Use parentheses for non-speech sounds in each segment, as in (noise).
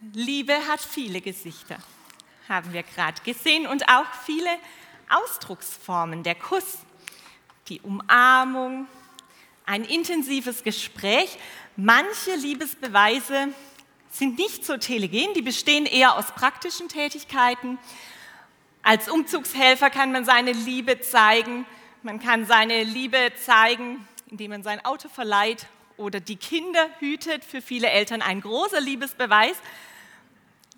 Liebe hat viele Gesichter, haben wir gerade gesehen, und auch viele Ausdrucksformen. Der Kuss, die Umarmung, ein intensives Gespräch. Manche Liebesbeweise sind nicht so telegen, die bestehen eher aus praktischen Tätigkeiten. Als Umzugshelfer kann man seine Liebe zeigen. Man kann seine Liebe zeigen, indem man sein Auto verleiht oder die Kinder hütet. Für viele Eltern ein großer Liebesbeweis.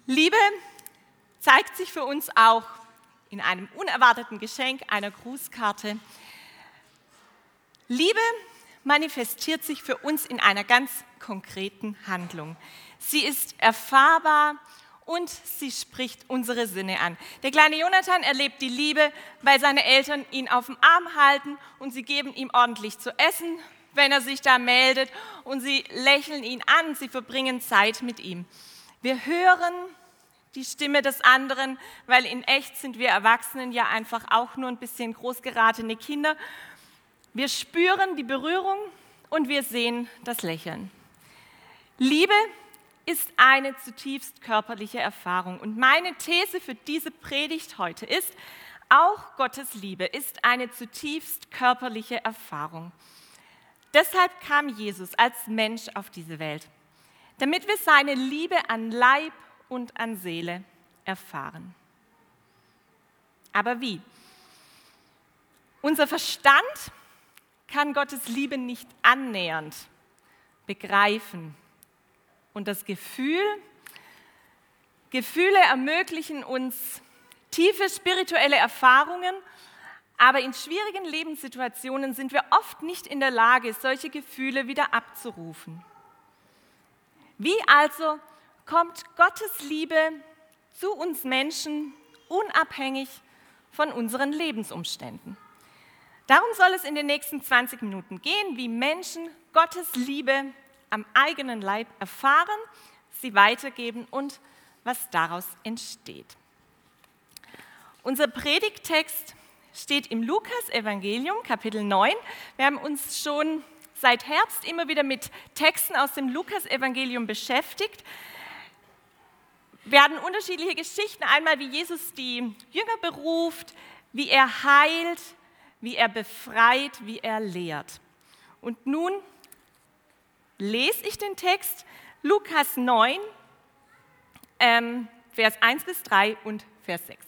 Liebe zeigt sich für uns auch in einem unerwarteten Geschenk, einer Grußkarte. Liebe manifestiert sich für uns in einer ganz konkreten Handlung. Sie ist erfahrbar und sie spricht unsere Sinne an. Der kleine Jonathan erlebt die Liebe, weil seine Eltern ihn auf dem Arm halten und sie geben ihm ordentlich zu essen, wenn er sich da meldet und sie lächeln ihn an, sie verbringen Zeit mit ihm. Wir hören die Stimme des anderen, weil in echt sind wir Erwachsenen ja einfach auch nur ein bisschen großgeratene Kinder. Wir spüren die Berührung und wir sehen das Lächeln. Liebe ist eine zutiefst körperliche Erfahrung. Und meine These für diese Predigt heute ist, auch Gottes Liebe ist eine zutiefst körperliche Erfahrung. Deshalb kam Jesus als Mensch auf diese Welt, damit wir seine Liebe an Leib und an Seele erfahren. Aber wie? Unser Verstand kann Gottes Liebe nicht annähernd begreifen. Und das Gefühl, Gefühle ermöglichen uns tiefe spirituelle Erfahrungen, aber in schwierigen Lebenssituationen sind wir oft nicht in der Lage, solche Gefühle wieder abzurufen. Wie also kommt Gottes Liebe zu uns Menschen unabhängig von unseren Lebensumständen? Darum soll es in den nächsten 20 Minuten gehen, wie Menschen Gottes Liebe am eigenen Leib erfahren, sie weitergeben und was daraus entsteht. Unser Predigttext steht im Lukas-Evangelium, Kapitel 9. Wir haben uns schon seit Herbst immer wieder mit Texten aus dem Lukas-Evangelium beschäftigt. Wir hatten unterschiedliche Geschichten. Einmal, wie Jesus die Jünger beruft, wie er heilt, wie er befreit, wie er lehrt. Und nun lese ich den Text Lukas 9, ähm, Vers 1 bis 3 und Vers 6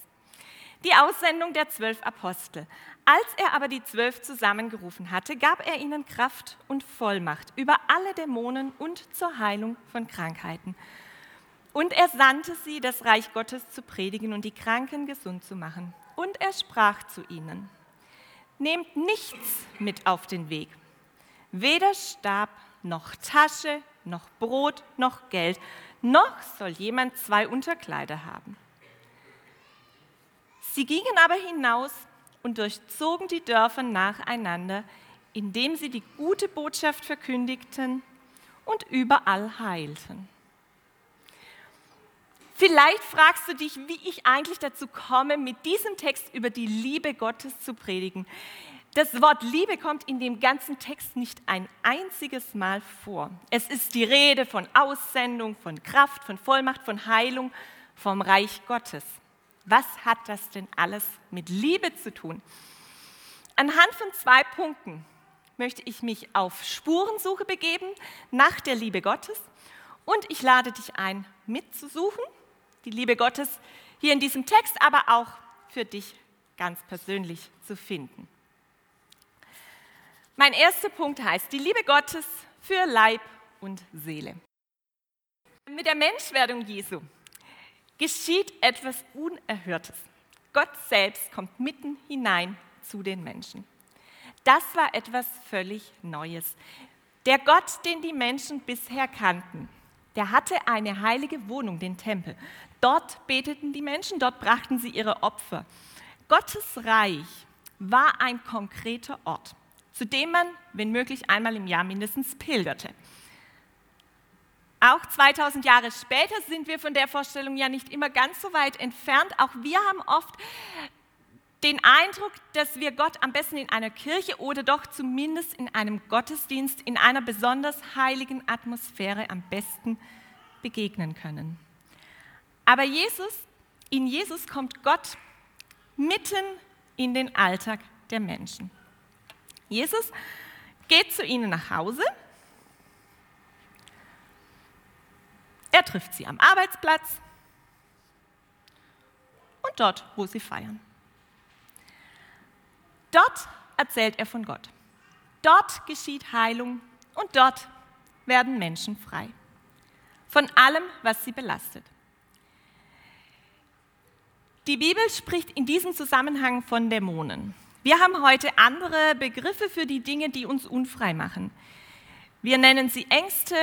die Aussendung der zwölf Apostel. Als er aber die zwölf zusammengerufen hatte, gab er ihnen Kraft und Vollmacht über alle Dämonen und zur Heilung von Krankheiten. Und er sandte sie, das Reich Gottes zu predigen und die Kranken gesund zu machen. Und er sprach zu ihnen, nehmt nichts mit auf den Weg, weder Stab noch Tasche noch Brot noch Geld, noch soll jemand zwei Unterkleider haben. Sie gingen aber hinaus und durchzogen die Dörfer nacheinander, indem sie die gute Botschaft verkündigten und überall heilten. Vielleicht fragst du dich, wie ich eigentlich dazu komme, mit diesem Text über die Liebe Gottes zu predigen. Das Wort Liebe kommt in dem ganzen Text nicht ein einziges Mal vor. Es ist die Rede von Aussendung, von Kraft, von Vollmacht, von Heilung, vom Reich Gottes. Was hat das denn alles mit Liebe zu tun? Anhand von zwei Punkten möchte ich mich auf Spurensuche begeben nach der Liebe Gottes und ich lade dich ein, mitzusuchen, die Liebe Gottes hier in diesem Text, aber auch für dich ganz persönlich zu finden. Mein erster Punkt heißt die Liebe Gottes für Leib und Seele. Mit der Menschwerdung Jesu geschieht etwas Unerhörtes. Gott selbst kommt mitten hinein zu den Menschen. Das war etwas völlig Neues. Der Gott, den die Menschen bisher kannten, der hatte eine heilige Wohnung, den Tempel. Dort beteten die Menschen, dort brachten sie ihre Opfer. Gottes Reich war ein konkreter Ort, zu dem man, wenn möglich, einmal im Jahr mindestens pilgerte. Auch 2000 Jahre später sind wir von der Vorstellung ja nicht immer ganz so weit entfernt. Auch wir haben oft den Eindruck, dass wir Gott am besten in einer Kirche oder doch zumindest in einem Gottesdienst in einer besonders heiligen Atmosphäre am besten begegnen können. Aber Jesus, in Jesus kommt Gott mitten in den Alltag der Menschen. Jesus geht zu ihnen nach Hause. Er trifft sie am Arbeitsplatz und dort, wo sie feiern. Dort erzählt er von Gott. Dort geschieht Heilung und dort werden Menschen frei. Von allem, was sie belastet. Die Bibel spricht in diesem Zusammenhang von Dämonen. Wir haben heute andere Begriffe für die Dinge, die uns unfrei machen. Wir nennen sie Ängste,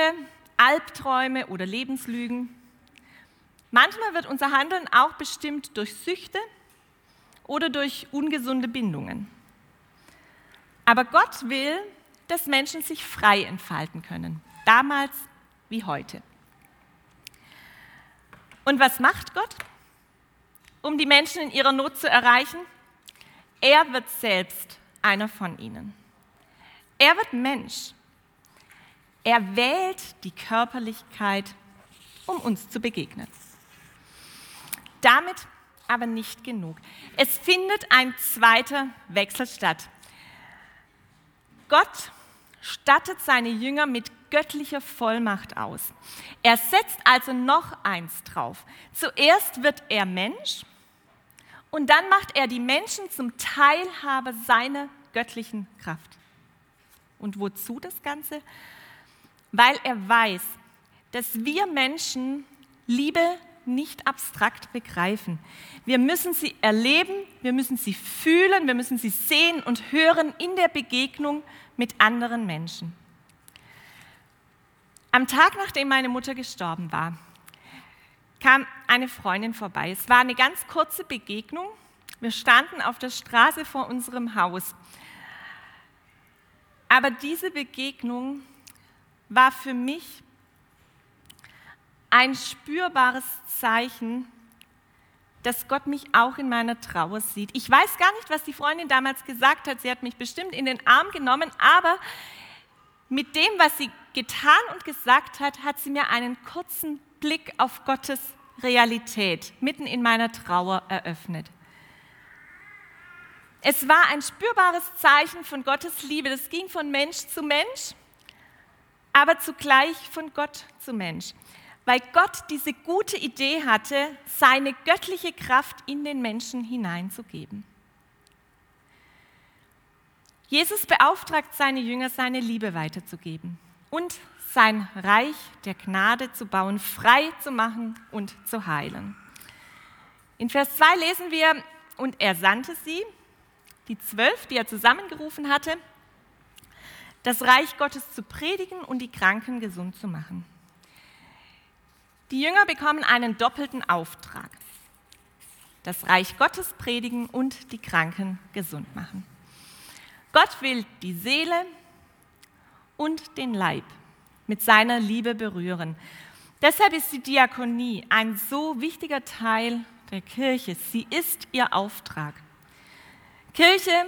Albträume oder Lebenslügen. Manchmal wird unser Handeln auch bestimmt durch Süchte oder durch ungesunde Bindungen. Aber Gott will, dass Menschen sich frei entfalten können, damals wie heute. Und was macht Gott, um die Menschen in ihrer Not zu erreichen? Er wird selbst einer von ihnen. Er wird Mensch. Er wählt die Körperlichkeit, um uns zu begegnen. Damit aber nicht genug. Es findet ein zweiter Wechsel statt. Gott stattet seine Jünger mit göttlicher Vollmacht aus. Er setzt also noch eins drauf. Zuerst wird er Mensch und dann macht er die Menschen zum Teilhaber seiner göttlichen Kraft. Und wozu das Ganze? Weil er weiß, dass wir Menschen Liebe nicht abstrakt begreifen. Wir müssen sie erleben, wir müssen sie fühlen, wir müssen sie sehen und hören in der Begegnung mit anderen Menschen. Am Tag, nachdem meine Mutter gestorben war, kam eine Freundin vorbei. Es war eine ganz kurze Begegnung. Wir standen auf der Straße vor unserem Haus. Aber diese Begegnung war für mich ein spürbares Zeichen, dass Gott mich auch in meiner Trauer sieht. Ich weiß gar nicht, was die Freundin damals gesagt hat. Sie hat mich bestimmt in den Arm genommen, aber mit dem, was sie getan und gesagt hat, hat sie mir einen kurzen Blick auf Gottes Realität mitten in meiner Trauer eröffnet. Es war ein spürbares Zeichen von Gottes Liebe. Das ging von Mensch zu Mensch, aber zugleich von Gott zu Mensch weil Gott diese gute Idee hatte, seine göttliche Kraft in den Menschen hineinzugeben. Jesus beauftragt seine Jünger, seine Liebe weiterzugeben und sein Reich der Gnade zu bauen, frei zu machen und zu heilen. In Vers 2 lesen wir, und er sandte sie, die zwölf, die er zusammengerufen hatte, das Reich Gottes zu predigen und die Kranken gesund zu machen. Die Jünger bekommen einen doppelten Auftrag. Das Reich Gottes predigen und die Kranken gesund machen. Gott will die Seele und den Leib mit seiner Liebe berühren. Deshalb ist die Diakonie ein so wichtiger Teil der Kirche. Sie ist ihr Auftrag. Kirche,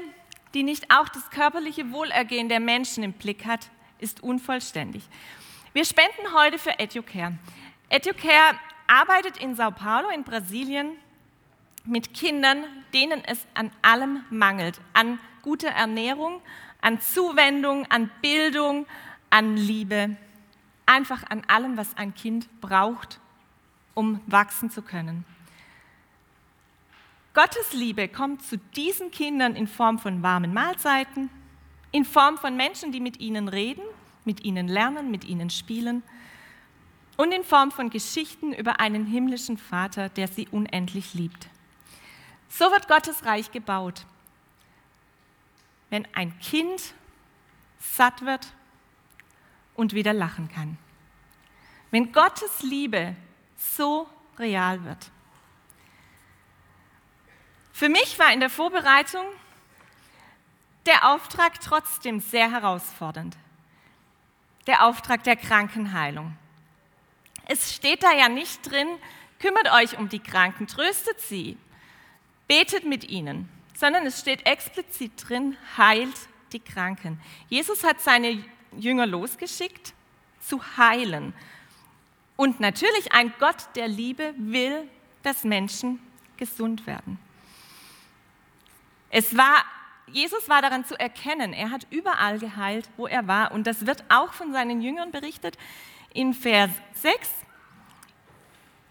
die nicht auch das körperliche Wohlergehen der Menschen im Blick hat, ist unvollständig. Wir spenden heute für EduCare. EduCare arbeitet in Sao Paulo in Brasilien mit Kindern, denen es an allem mangelt, an guter Ernährung, an Zuwendung, an Bildung, an Liebe, einfach an allem, was ein Kind braucht, um wachsen zu können. Gottes Liebe kommt zu diesen Kindern in Form von warmen Mahlzeiten, in Form von Menschen, die mit ihnen reden, mit ihnen lernen, mit ihnen spielen und in Form von Geschichten über einen himmlischen Vater, der sie unendlich liebt. So wird Gottes Reich gebaut. Wenn ein Kind satt wird und wieder lachen kann. Wenn Gottes Liebe so real wird. Für mich war in der Vorbereitung der Auftrag trotzdem sehr herausfordernd. Der Auftrag der Krankenheilung. Es steht da ja nicht drin, kümmert euch um die Kranken, tröstet sie, betet mit ihnen, sondern es steht explizit drin, heilt die Kranken. Jesus hat seine Jünger losgeschickt, zu heilen Und natürlich ein Gott der Liebe will, dass Menschen gesund werden. Es war, Jesus war daran zu erkennen, er hat überall geheilt, wo er war. Und das wird auch von seinen Jüngern berichtet in Vers 6.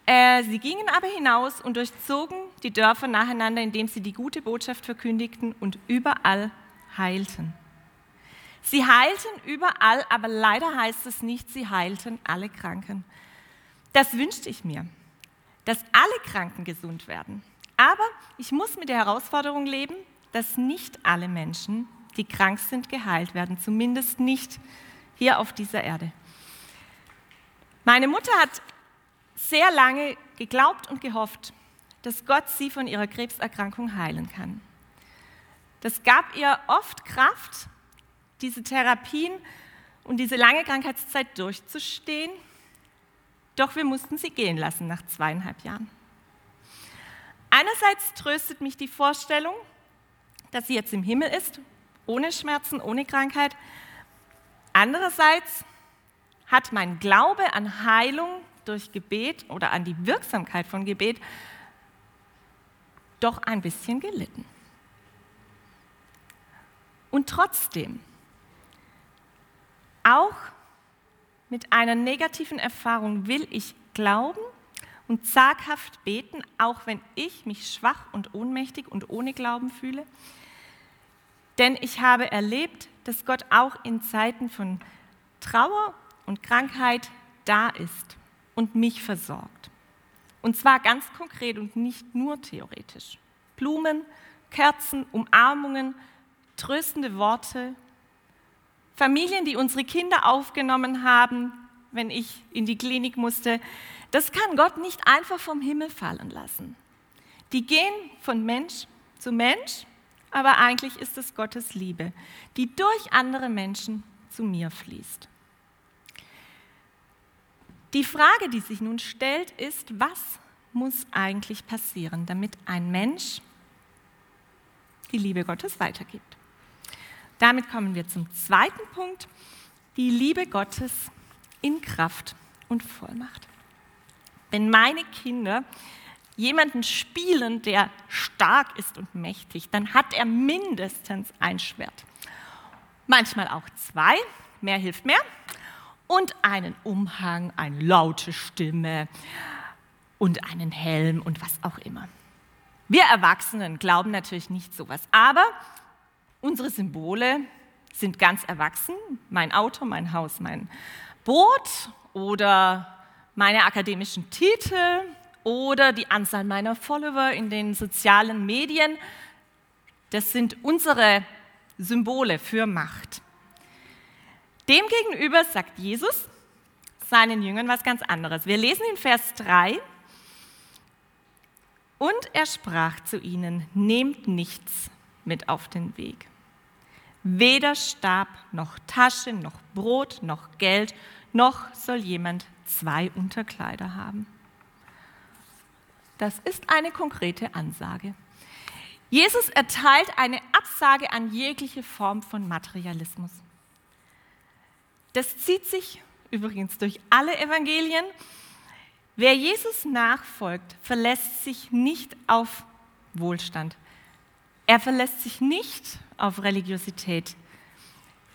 Äh, sie gingen aber hinaus und durchzogen die Dörfer nacheinander, indem sie die gute Botschaft verkündigten und überall heilten. Sie heilten überall, aber leider heißt es nicht, sie heilten alle Kranken. Das wünschte ich mir, dass alle Kranken gesund werden. Aber ich muss mit der Herausforderung leben, dass nicht alle Menschen, die krank sind, geheilt werden, zumindest nicht hier auf dieser Erde. Meine Mutter hat sehr lange geglaubt und gehofft, dass Gott sie von ihrer Krebserkrankung heilen kann. Das gab ihr oft Kraft, diese Therapien und diese lange Krankheitszeit durchzustehen doch wir mussten sie gehen lassen nach zweieinhalb Jahren. Einerseits tröstet mich die Vorstellung, dass sie jetzt im Himmel ist, ohne Schmerzen, ohne Krankheit. Andererseits hat mein Glaube an Heilung durch Gebet oder an die Wirksamkeit von Gebet doch ein bisschen gelitten. Und trotzdem, auch mit einer negativen Erfahrung will ich glauben und zaghaft beten, auch wenn ich mich schwach und ohnmächtig und ohne Glauben fühle. Denn ich habe erlebt, dass Gott auch in Zeiten von Trauer und Krankheit da ist und mich versorgt. Und zwar ganz konkret und nicht nur theoretisch. Blumen, Kerzen, Umarmungen, tröstende Worte, Familien, die unsere Kinder aufgenommen haben, wenn ich in die Klinik musste, das kann Gott nicht einfach vom Himmel fallen lassen. Die gehen von Mensch zu Mensch, aber eigentlich ist es Gottes Liebe, die durch andere Menschen zu mir fließt. Die Frage, die sich nun stellt, ist, was muss eigentlich passieren, damit ein Mensch die Liebe Gottes weitergibt? Damit kommen wir zum zweiten Punkt, die Liebe Gottes in Kraft und Vollmacht. Wenn meine Kinder jemanden spielen, der stark ist und mächtig, dann hat er mindestens ein Schwert. Manchmal auch zwei, mehr hilft mehr. Und einen Umhang, eine laute Stimme und einen Helm und was auch immer. Wir Erwachsenen glauben natürlich nicht sowas, aber Unsere Symbole sind ganz erwachsen. Mein Auto, mein Haus, mein Boot oder meine akademischen Titel oder die Anzahl meiner Follower in den sozialen Medien. Das sind unsere Symbole für Macht. Demgegenüber sagt Jesus seinen Jüngern was ganz anderes. Wir lesen in Vers 3, und er sprach zu ihnen, nehmt nichts mit auf den Weg. Weder Stab noch Tasche noch Brot noch Geld, noch soll jemand zwei Unterkleider haben. Das ist eine konkrete Ansage. Jesus erteilt eine Absage an jegliche Form von Materialismus. Das zieht sich übrigens durch alle Evangelien. Wer Jesus nachfolgt, verlässt sich nicht auf Wohlstand. Er verlässt sich nicht auf Religiosität.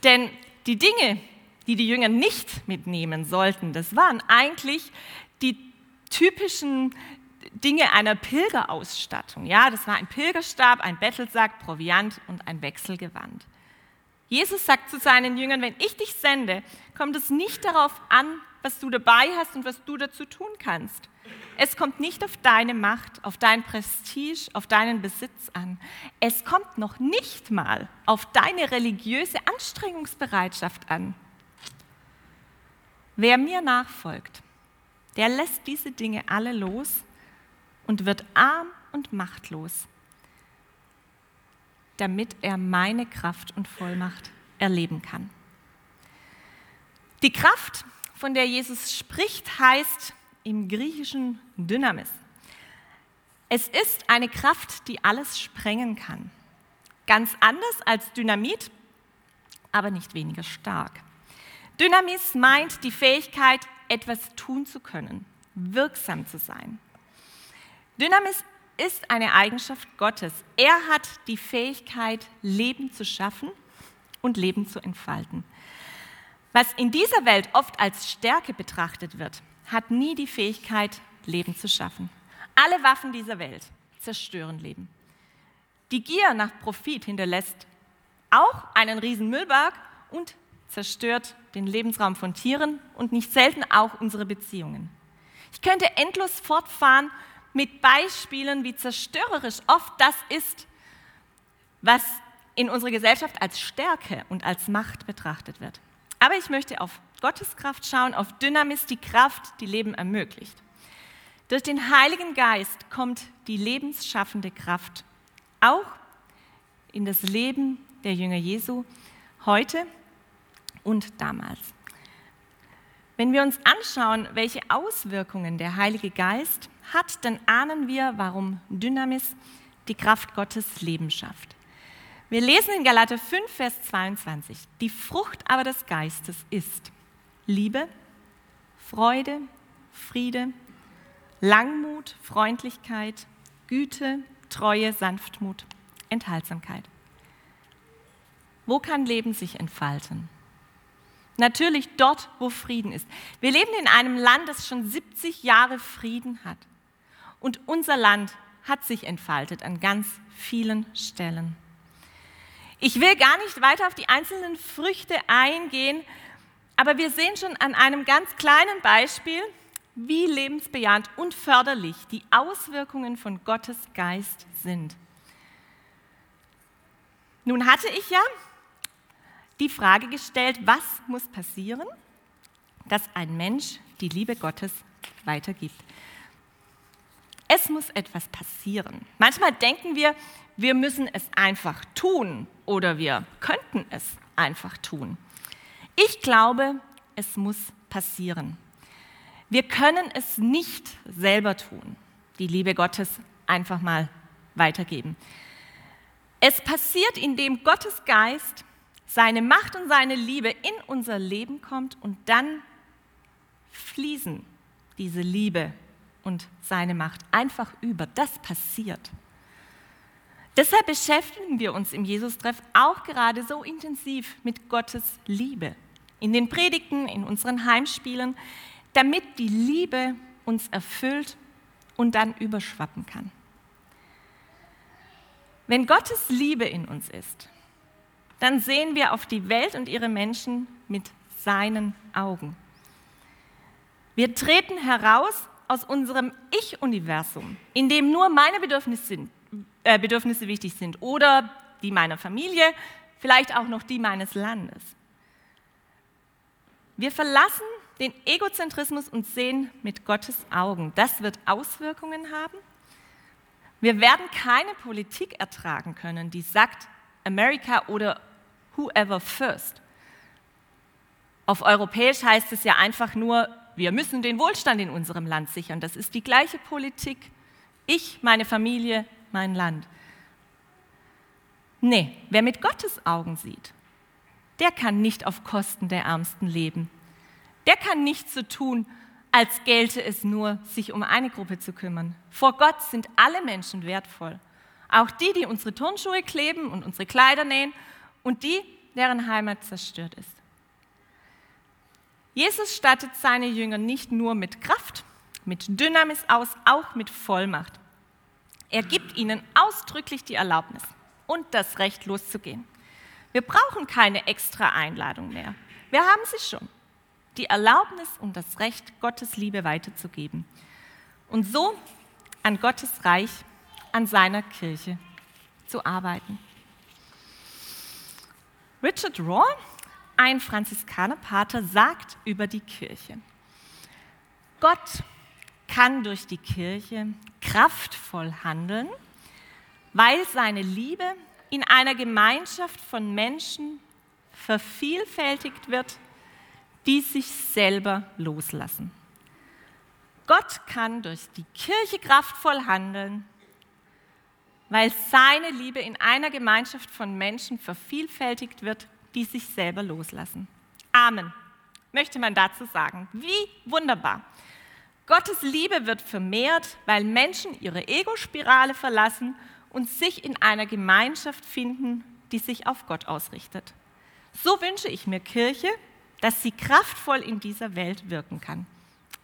Denn die Dinge, die die Jünger nicht mitnehmen sollten, das waren eigentlich die typischen Dinge einer Pilgerausstattung. Ja, das war ein Pilgerstab, ein Bettelsack, Proviant und ein Wechselgewand. Jesus sagt zu seinen Jüngern, wenn ich dich sende, kommt es nicht darauf an, was du dabei hast und was du dazu tun kannst. Es kommt nicht auf deine Macht, auf dein Prestige, auf deinen Besitz an. Es kommt noch nicht mal auf deine religiöse Anstrengungsbereitschaft an. Wer mir nachfolgt, der lässt diese Dinge alle los und wird arm und machtlos, damit er meine Kraft und Vollmacht erleben kann. Die Kraft, von der Jesus spricht, heißt im Griechischen Dynamis. Es ist eine Kraft, die alles sprengen kann. Ganz anders als Dynamit, aber nicht weniger stark. Dynamis meint die Fähigkeit, etwas tun zu können, wirksam zu sein. Dynamis ist eine Eigenschaft Gottes. Er hat die Fähigkeit, Leben zu schaffen und Leben zu entfalten. Was in dieser Welt oft als Stärke betrachtet wird, hat nie die Fähigkeit, Leben zu schaffen. Alle Waffen dieser Welt zerstören Leben. Die Gier nach Profit hinterlässt auch einen riesen Müllberg und zerstört den Lebensraum von Tieren und nicht selten auch unsere Beziehungen. Ich könnte endlos fortfahren mit Beispielen, wie zerstörerisch oft das ist, was in unserer Gesellschaft als Stärke und als Macht betrachtet wird. Aber ich möchte auf Gottes Kraft schauen, auf Dynamis, die Kraft, die Leben ermöglicht. Durch den Heiligen Geist kommt die lebensschaffende Kraft auch in das Leben der Jünger Jesu heute und damals. Wenn wir uns anschauen, welche Auswirkungen der Heilige Geist hat, dann ahnen wir, warum Dynamis die Kraft Gottes Leben schafft. Wir lesen in Galater 5, Vers 22, die Frucht aber des Geistes ist Liebe, Freude, Friede, Langmut, Freundlichkeit, Güte, Treue, Sanftmut, Enthaltsamkeit. Wo kann Leben sich entfalten? Natürlich dort, wo Frieden ist. Wir leben in einem Land, das schon 70 Jahre Frieden hat. Und unser Land hat sich entfaltet an ganz vielen Stellen. Ich will gar nicht weiter auf die einzelnen Früchte eingehen, aber wir sehen schon an einem ganz kleinen Beispiel, wie lebensbejahend und förderlich die Auswirkungen von Gottes Geist sind. Nun hatte ich ja die Frage gestellt, was muss passieren, dass ein Mensch die Liebe Gottes weitergibt. Es muss etwas passieren. Manchmal denken wir, wir müssen es einfach tun oder wir könnten es einfach tun. Ich glaube, es muss passieren. Wir können es nicht selber tun, die Liebe Gottes einfach mal weitergeben. Es passiert, indem Gottes Geist seine Macht und seine Liebe in unser Leben kommt und dann fließen diese Liebe und seine Macht einfach über. Das passiert. Deshalb beschäftigen wir uns im Jesus-Treff auch gerade so intensiv mit Gottes Liebe. In den Predigten, in unseren Heimspielen, damit die Liebe uns erfüllt und dann überschwappen kann. Wenn Gottes Liebe in uns ist, dann sehen wir auf die Welt und ihre Menschen mit seinen Augen. Wir treten heraus aus unserem Ich-Universum, in dem nur meine Bedürfnisse, sind, äh, Bedürfnisse wichtig sind oder die meiner Familie, vielleicht auch noch die meines Landes. Wir verlassen den Egozentrismus und sehen mit Gottes Augen. Das wird Auswirkungen haben. Wir werden keine Politik ertragen können, die sagt, America oder whoever first. Auf europäisch heißt es ja einfach nur, wir müssen den Wohlstand in unserem Land sichern. Das ist die gleiche Politik. Ich, meine Familie, mein Land. Nee, wer mit Gottes Augen sieht, der kann nicht auf Kosten der Ärmsten leben. Der kann nicht so tun, als gelte es nur, sich um eine Gruppe zu kümmern. Vor Gott sind alle Menschen wertvoll. Auch die, die unsere Turnschuhe kleben und unsere Kleider nähen und die, deren Heimat zerstört ist. Jesus stattet seine Jünger nicht nur mit Kraft, mit Dynamis aus, auch mit Vollmacht. Er gibt ihnen ausdrücklich die Erlaubnis und das Recht loszugehen. Wir brauchen keine extra Einladung mehr. Wir haben sie schon. Die Erlaubnis und das Recht, Gottes Liebe weiterzugeben. Und so an Gottes Reich, an seiner Kirche zu arbeiten. Richard Rohr ein Franziskanerpater sagt über die Kirche, Gott kann durch die Kirche kraftvoll handeln, weil seine Liebe in einer Gemeinschaft von Menschen vervielfältigt wird, die sich selber loslassen. Gott kann durch die Kirche kraftvoll handeln, weil seine Liebe in einer Gemeinschaft von Menschen vervielfältigt wird, die sich selber loslassen. Amen. möchte man dazu sagen. Wie wunderbar. Gottes Liebe wird vermehrt, weil Menschen ihre Ego-Spirale verlassen und sich in einer Gemeinschaft finden, die sich auf Gott ausrichtet. So wünsche ich mir Kirche, dass sie kraftvoll in dieser Welt wirken kann.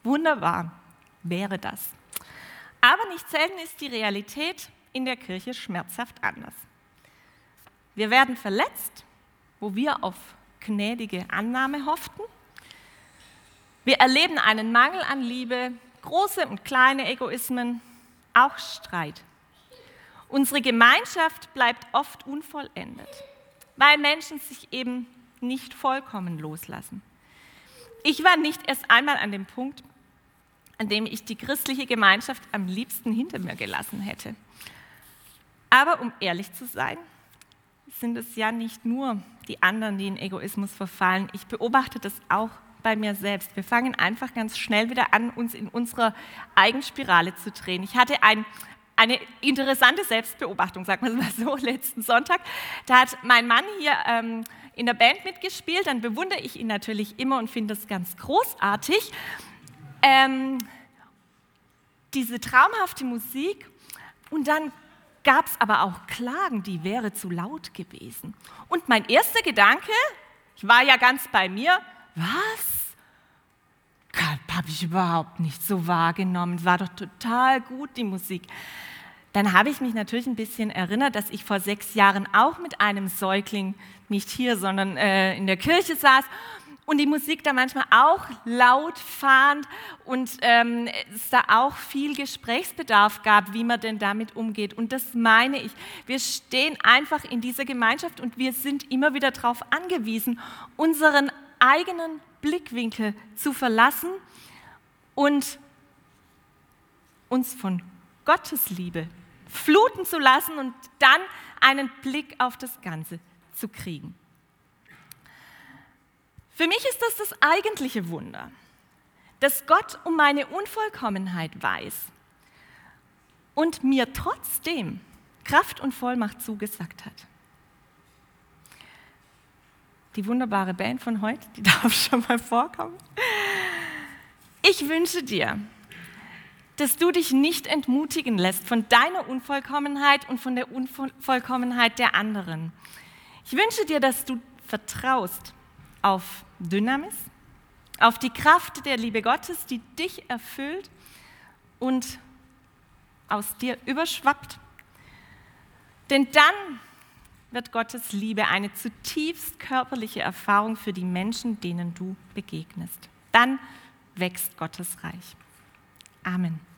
Wunderbar wäre das. Aber nicht selten ist die Realität in der Kirche schmerzhaft anders. Wir werden verletzt, wo wir auf gnädige Annahme hofften. Wir erleben einen Mangel an Liebe, große und kleine Egoismen, auch Streit. Unsere Gemeinschaft bleibt oft unvollendet, weil Menschen sich eben nicht vollkommen loslassen. Ich war nicht erst einmal an dem Punkt, an dem ich die christliche Gemeinschaft am liebsten hinter mir gelassen hätte. Aber um ehrlich zu sein, sind es ja nicht nur die anderen, die in Egoismus verfallen. Ich beobachte das auch bei mir selbst. Wir fangen einfach ganz schnell wieder an, uns in unserer Eigenspirale zu drehen. Ich hatte ein, eine interessante Selbstbeobachtung, sagen wir mal so, (laughs) letzten Sonntag. Da hat mein Mann hier ähm, in der Band mitgespielt, dann bewundere ich ihn natürlich immer und finde das ganz großartig. Ähm, diese traumhafte Musik und dann gab es aber auch Klagen, die wäre zu laut gewesen. Und mein erster Gedanke, ich war ja ganz bei mir, was? Habe ich überhaupt nicht so wahrgenommen, war doch total gut die Musik. Dann habe ich mich natürlich ein bisschen erinnert, dass ich vor sechs Jahren auch mit einem Säugling, nicht hier, sondern äh, in der Kirche saß und die Musik da manchmal auch laut fand und ähm, es da auch viel Gesprächsbedarf gab, wie man denn damit umgeht. Und das meine ich. Wir stehen einfach in dieser Gemeinschaft und wir sind immer wieder darauf angewiesen, unseren eigenen Blickwinkel zu verlassen und uns von Gottes Liebe fluten zu lassen und dann einen Blick auf das Ganze zu kriegen. Für mich ist das das eigentliche Wunder, dass Gott um meine Unvollkommenheit weiß und mir trotzdem Kraft und Vollmacht zugesagt hat. Die wunderbare Band von heute, die (laughs) darf schon mal vorkommen. Ich wünsche dir, dass du dich nicht entmutigen lässt von deiner Unvollkommenheit und von der Unvollkommenheit der anderen. Ich wünsche dir, dass du vertraust auf Dynamis, auf die Kraft der Liebe Gottes, die dich erfüllt und aus dir überschwappt. Denn dann wird Gottes Liebe eine zutiefst körperliche Erfahrung für die Menschen, denen du begegnest. Dann wächst Gottes Reich. Amen.